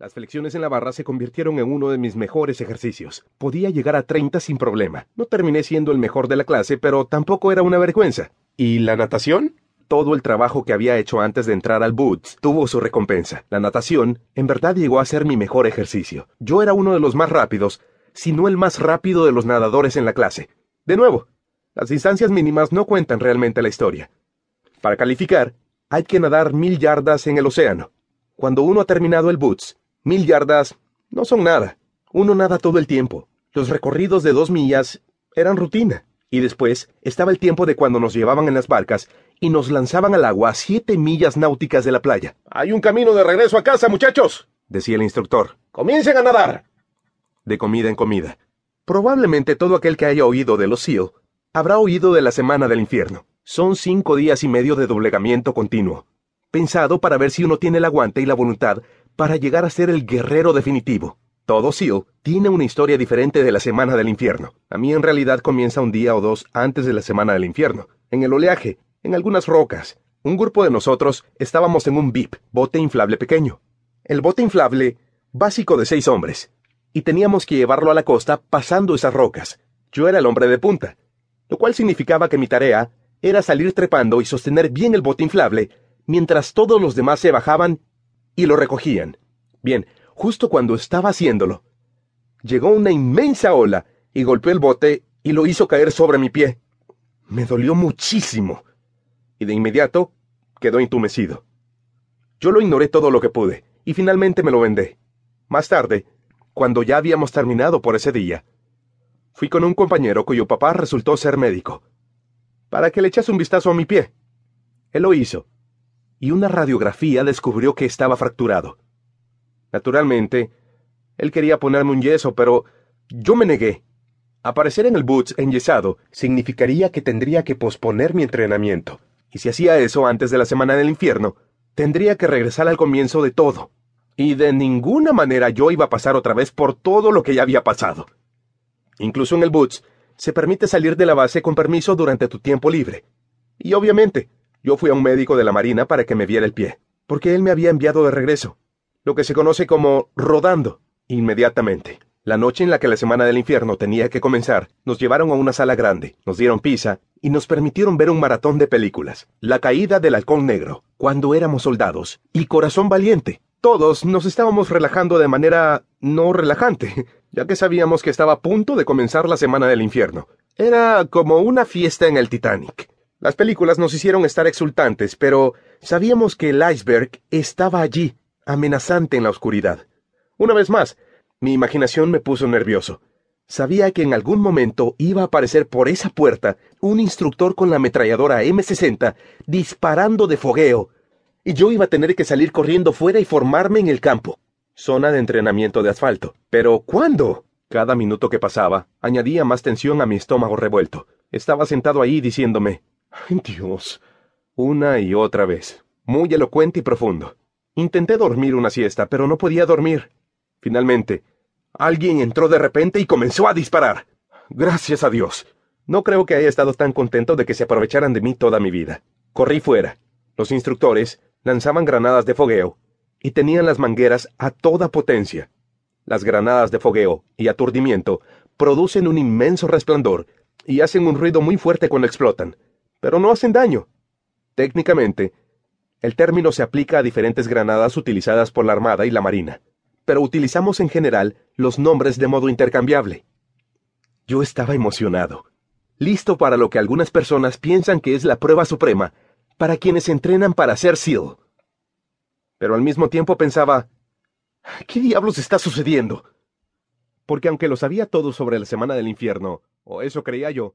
Las flexiones en la barra se convirtieron en uno de mis mejores ejercicios. Podía llegar a 30 sin problema. No terminé siendo el mejor de la clase, pero tampoco era una vergüenza. ¿Y la natación? Todo el trabajo que había hecho antes de entrar al Boots tuvo su recompensa. La natación, en verdad, llegó a ser mi mejor ejercicio. Yo era uno de los más rápidos, si no el más rápido de los nadadores en la clase. De nuevo, las distancias mínimas no cuentan realmente la historia. Para calificar, hay que nadar mil yardas en el océano. Cuando uno ha terminado el Boots, mil yardas no son nada. Uno nada todo el tiempo. Los recorridos de dos millas eran rutina. Y después estaba el tiempo de cuando nos llevaban en las barcas y nos lanzaban al agua a siete millas náuticas de la playa. Hay un camino de regreso a casa, muchachos, decía el instructor. Comiencen a nadar. De comida en comida. Probablemente todo aquel que haya oído de los SEAL habrá oído de la Semana del Infierno. Son cinco días y medio de doblegamiento continuo, pensado para ver si uno tiene el aguante y la voluntad para llegar a ser el guerrero definitivo. Todo SEAL tiene una historia diferente de la Semana del Infierno. A mí en realidad comienza un día o dos antes de la Semana del Infierno, en el oleaje, en algunas rocas. Un grupo de nosotros estábamos en un VIP, bote inflable pequeño. El bote inflable, básico de seis hombres, y teníamos que llevarlo a la costa pasando esas rocas. Yo era el hombre de punta, lo cual significaba que mi tarea era salir trepando y sostener bien el bote inflable, mientras todos los demás se bajaban y lo recogían. Bien, justo cuando estaba haciéndolo, llegó una inmensa ola y golpeó el bote y lo hizo caer sobre mi pie. Me dolió muchísimo y de inmediato quedó entumecido. Yo lo ignoré todo lo que pude, y finalmente me lo vendé. Más tarde, cuando ya habíamos terminado por ese día, fui con un compañero cuyo papá resultó ser médico, para que le echase un vistazo a mi pie. Él lo hizo, y una radiografía descubrió que estaba fracturado. Naturalmente, él quería ponerme un yeso, pero yo me negué. Aparecer en el Boots enyesado significaría que tendría que posponer mi entrenamiento y si hacía eso antes de la semana del infierno, tendría que regresar al comienzo de todo. Y de ninguna manera yo iba a pasar otra vez por todo lo que ya había pasado. Incluso en el Boots, se permite salir de la base con permiso durante tu tiempo libre. Y obviamente, yo fui a un médico de la Marina para que me viera el pie, porque él me había enviado de regreso, lo que se conoce como rodando, inmediatamente. La noche en la que la semana del infierno tenía que comenzar, nos llevaron a una sala grande, nos dieron pizza y nos permitieron ver un maratón de películas. La caída del halcón negro, cuando éramos soldados, y Corazón Valiente. Todos nos estábamos relajando de manera no relajante, ya que sabíamos que estaba a punto de comenzar la semana del infierno. Era como una fiesta en el Titanic. Las películas nos hicieron estar exultantes, pero sabíamos que el iceberg estaba allí, amenazante en la oscuridad. Una vez más, mi imaginación me puso nervioso. Sabía que en algún momento iba a aparecer por esa puerta un instructor con la ametralladora M60 disparando de fogueo, y yo iba a tener que salir corriendo fuera y formarme en el campo. Zona de entrenamiento de asfalto. Pero ¿cuándo? Cada minuto que pasaba añadía más tensión a mi estómago revuelto. Estaba sentado ahí diciéndome, ¡Ay Dios! una y otra vez, muy elocuente y profundo. Intenté dormir una siesta, pero no podía dormir. Finalmente, alguien entró de repente y comenzó a disparar. Gracias a Dios. No creo que haya estado tan contento de que se aprovecharan de mí toda mi vida. Corrí fuera. Los instructores lanzaban granadas de fogueo y tenían las mangueras a toda potencia. Las granadas de fogueo y aturdimiento producen un inmenso resplandor y hacen un ruido muy fuerte cuando explotan, pero no hacen daño. Técnicamente, el término se aplica a diferentes granadas utilizadas por la Armada y la Marina pero utilizamos en general los nombres de modo intercambiable. Yo estaba emocionado, listo para lo que algunas personas piensan que es la prueba suprema para quienes entrenan para ser SEAL. Pero al mismo tiempo pensaba, ¿qué diablos está sucediendo? Porque aunque lo sabía todo sobre la Semana del Infierno, o eso creía yo,